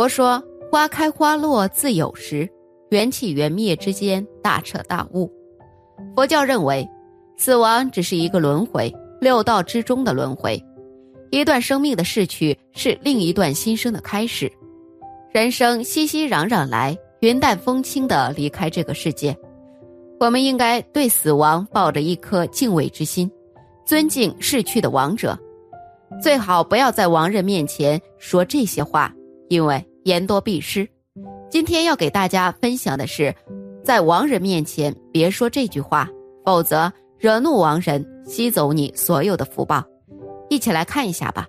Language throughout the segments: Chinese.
佛说：“花开花落自有时，缘起缘灭之间，大彻大悟。”佛教认为，死亡只是一个轮回，六道之中的轮回。一段生命的逝去，是另一段新生的开始。人生熙熙攘攘来，云淡风轻的离开这个世界。我们应该对死亡抱着一颗敬畏之心，尊敬逝去的亡者。最好不要在亡人面前说这些话，因为言多必失。今天要给大家分享的是，在亡人面前别说这句话，否则惹怒亡人，吸走你所有的福报。一起来看一下吧。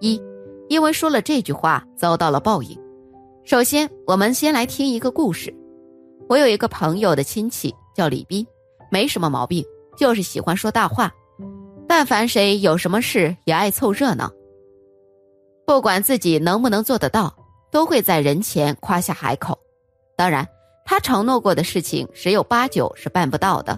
一，因为说了这句话，遭到了报应。首先，我们先来听一个故事。我有一个朋友的亲戚叫李斌，没什么毛病，就是喜欢说大话。但凡谁有什么事，也爱凑热闹。不管自己能不能做得到，都会在人前夸下海口。当然，他承诺过的事情，十有八九是办不到的。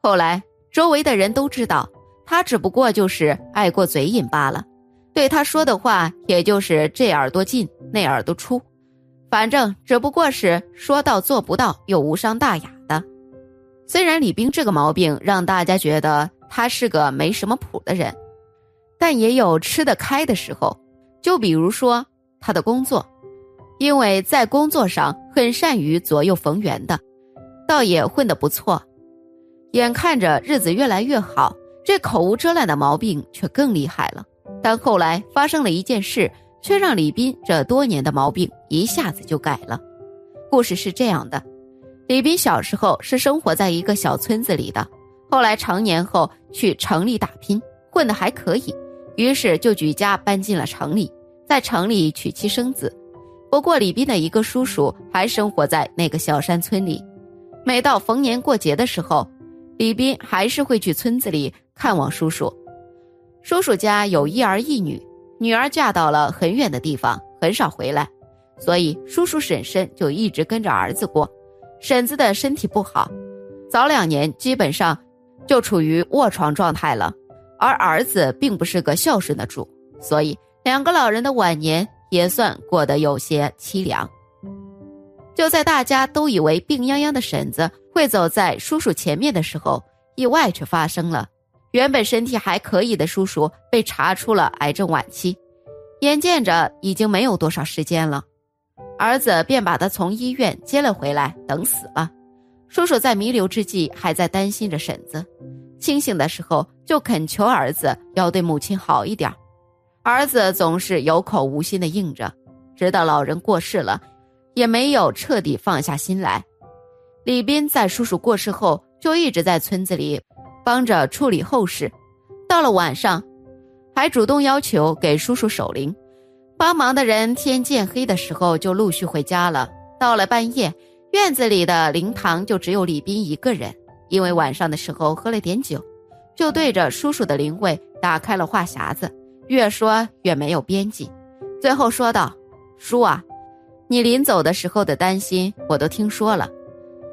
后来，周围的人都知道，他只不过就是爱过嘴瘾罢了。对他说的话，也就是这耳朵进，那耳朵出。反正只不过是说到做不到，又无伤大雅的。虽然李冰这个毛病让大家觉得他是个没什么谱的人，但也有吃得开的时候。就比如说他的工作，因为在工作上很善于左右逢源的，倒也混得不错。眼看着日子越来越好，这口无遮拦的毛病却更厉害了。但后来发生了一件事。却让李斌这多年的毛病一下子就改了。故事是这样的：李斌小时候是生活在一个小村子里的，后来成年后去城里打拼，混得还可以，于是就举家搬进了城里，在城里娶妻生子。不过李斌的一个叔叔还生活在那个小山村里，每到逢年过节的时候，李斌还是会去村子里看望叔叔。叔叔家有一儿一女。女儿嫁到了很远的地方，很少回来，所以叔叔婶婶就一直跟着儿子过。婶子的身体不好，早两年基本上就处于卧床状态了。而儿子并不是个孝顺的主，所以两个老人的晚年也算过得有些凄凉。就在大家都以为病殃殃的婶子会走在叔叔前面的时候，意外却发生了。原本身体还可以的叔叔被查出了癌症晚期，眼见着已经没有多少时间了，儿子便把他从医院接了回来，等死了。叔叔在弥留之际还在担心着婶子，清醒的时候就恳求儿子要对母亲好一点，儿子总是有口无心的应着，直到老人过世了，也没有彻底放下心来。李斌在叔叔过世后就一直在村子里。帮着处理后事，到了晚上，还主动要求给叔叔守灵。帮忙的人天渐黑的时候就陆续回家了。到了半夜，院子里的灵堂就只有李斌一个人，因为晚上的时候喝了点酒，就对着叔叔的灵位打开了话匣子，越说越没有边际。最后说道：“叔啊，你临走的时候的担心我都听说了，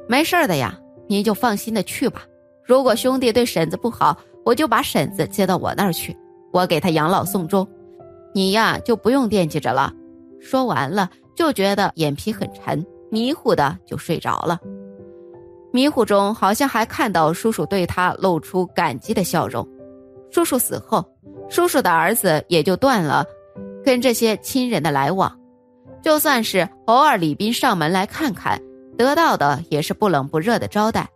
没事的呀，您就放心的去吧。”如果兄弟对婶子不好，我就把婶子接到我那儿去，我给他养老送终，你呀就不用惦记着了。说完了，就觉得眼皮很沉，迷糊的就睡着了。迷糊中好像还看到叔叔对他露出感激的笑容。叔叔死后，叔叔的儿子也就断了跟这些亲人的来往，就算是偶尔李斌上门来看看，得到的也是不冷不热的招待。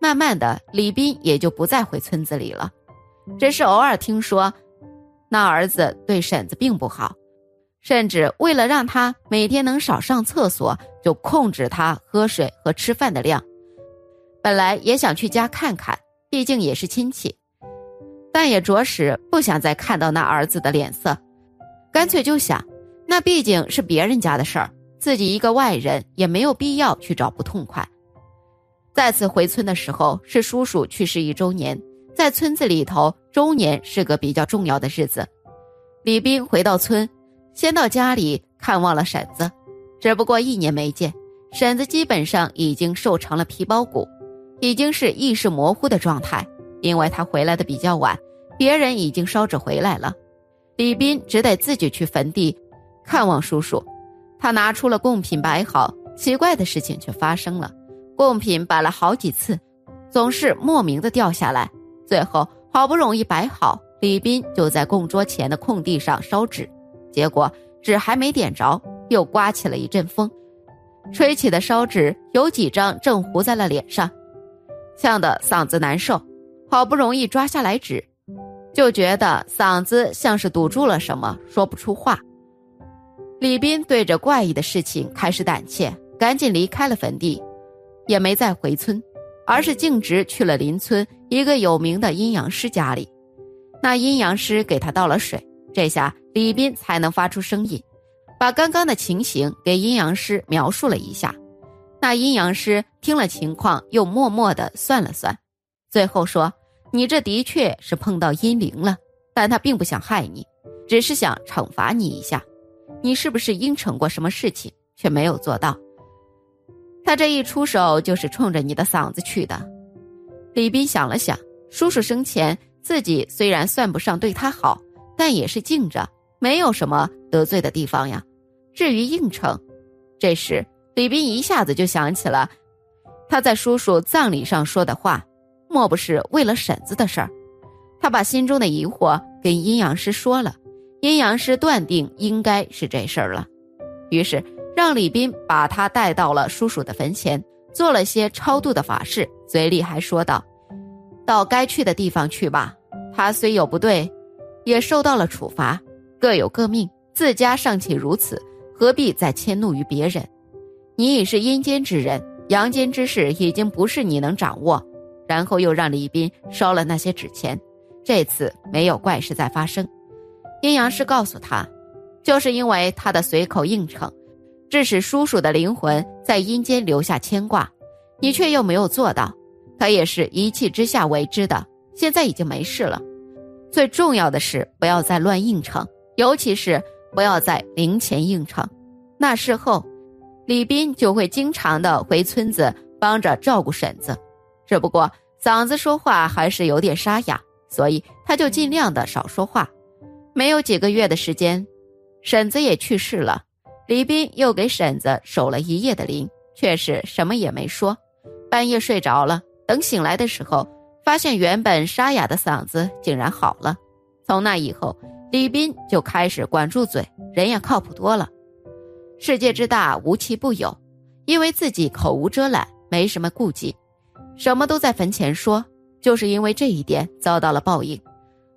慢慢的，李斌也就不再回村子里了，只是偶尔听说，那儿子对婶子并不好，甚至为了让他每天能少上厕所，就控制他喝水和吃饭的量。本来也想去家看看，毕竟也是亲戚，但也着实不想再看到那儿子的脸色，干脆就想，那毕竟是别人家的事儿，自己一个外人也没有必要去找不痛快。再次回村的时候，是叔叔去世一周年，在村子里头，周年是个比较重要的日子。李斌回到村，先到家里看望了婶子，只不过一年没见，婶子基本上已经瘦成了皮包骨，已经是意识模糊的状态。因为他回来的比较晚，别人已经烧纸回来了，李斌只得自己去坟地看望叔叔。他拿出了贡品摆好，奇怪的事情却发生了，贡品摆了好几次，总是莫名的掉下来。最后好不容易摆好，李斌就在供桌前的空地上烧纸，结果纸还没点着，又刮起了一阵风，吹起的烧纸有几张正糊在了脸上，呛得嗓子难受。好不容易抓下来纸，就觉得嗓子像是堵住了什么，说不出话。李斌对着怪异的事情开始胆怯，赶紧离开了坟地，也没再回村，而是径直去了邻村一个有名的阴阳师家里。那阴阳师给他倒了水，这下李斌才能发出声音，把刚刚的情形给阴阳师描述了一下。那阴阳师听了情况，又默默的算了算，最后说：“你这的确是碰到阴灵了，但他并不想害你，只是想惩罚你一下。”你是不是应承过什么事情却没有做到？他这一出手就是冲着你的嗓子去的。李斌想了想，叔叔生前自己虽然算不上对他好，但也是敬着，没有什么得罪的地方呀。至于应承，这时李斌一下子就想起了他在叔叔葬礼上说的话，莫不是为了婶子的事儿？他把心中的疑惑跟阴阳师说了。阴阳师断定应该是这事儿了，于是让李斌把他带到了叔叔的坟前，做了些超度的法事，嘴里还说道：“到该去的地方去吧。他虽有不对，也受到了处罚，各有各命。自家尚且如此，何必再迁怒于别人？你已是阴间之人，阳间之事已经不是你能掌握。”然后又让李斌烧了那些纸钱，这次没有怪事再发生。阴阳师告诉他，就是因为他的随口应承，致使叔叔的灵魂在阴间留下牵挂，你却又没有做到，他也是一气之下为之的。现在已经没事了，最重要的是不要再乱应承，尤其是不要在灵前应承。那事后，李斌就会经常的回村子帮着照顾婶子，只不过嗓子说话还是有点沙哑，所以他就尽量的少说话。没有几个月的时间，婶子也去世了。李斌又给婶子守了一夜的灵，却是什么也没说。半夜睡着了，等醒来的时候，发现原本沙哑的嗓子竟然好了。从那以后，李斌就开始管住嘴，人也靠谱多了。世界之大，无奇不有。因为自己口无遮拦，没什么顾忌，什么都在坟前说，就是因为这一点遭到了报应。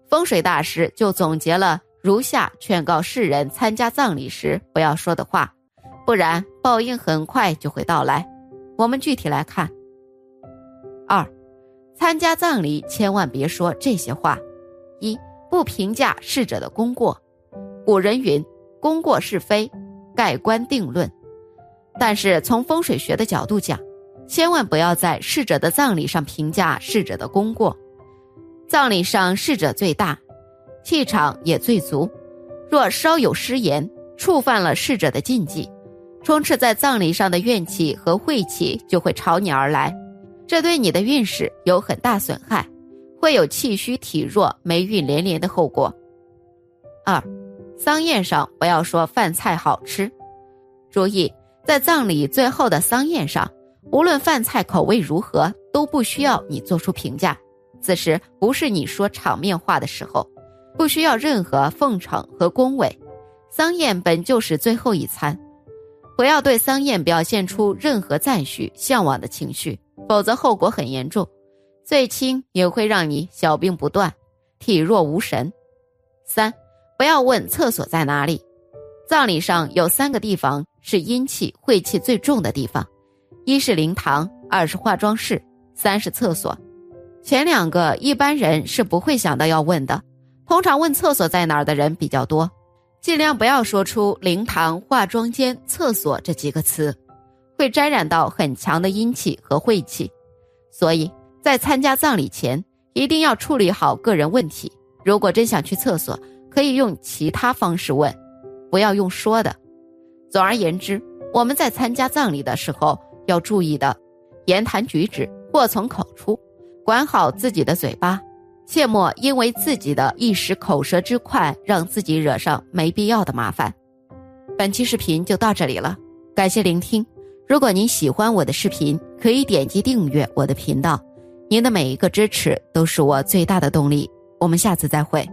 风水大师就总结了如下劝告世人参加葬礼时不要说的话，不然报应很快就会到来。我们具体来看：二，参加葬礼千万别说这些话。一，不评价逝者的功过。古人云：“功过是非，盖棺定论。”但是从风水学的角度讲，千万不要在逝者的葬礼上评价逝者的功过。葬礼上逝者最大，气场也最足。若稍有失言，触犯了逝者的禁忌，充斥在葬礼上的怨气和晦气就会朝你而来，这对你的运势有很大损害，会有气虚体弱、霉运连连的后果。二，丧宴上不要说饭菜好吃，注意在葬礼最后的丧宴上，无论饭菜口味如何，都不需要你做出评价。此时不是你说场面话的时候，不需要任何奉承和恭维。丧宴本就是最后一餐，不要对丧宴表现出任何赞许、向往的情绪，否则后果很严重。最轻也会让你小病不断，体弱无神。三，不要问厕所在哪里。葬礼上有三个地方是阴气、晦气最重的地方，一是灵堂，二是化妆室，三是厕所。前两个一般人是不会想到要问的，通常问厕所在哪儿的人比较多，尽量不要说出灵堂、化妆间、厕所这几个词，会沾染到很强的阴气和晦气，所以在参加葬礼前一定要处理好个人问题。如果真想去厕所，可以用其他方式问，不要用说的。总而言之，我们在参加葬礼的时候要注意的，言谈举止祸从口出。管好自己的嘴巴，切莫因为自己的一时口舌之快，让自己惹上没必要的麻烦。本期视频就到这里了，感谢聆听。如果您喜欢我的视频，可以点击订阅我的频道。您的每一个支持都是我最大的动力。我们下次再会。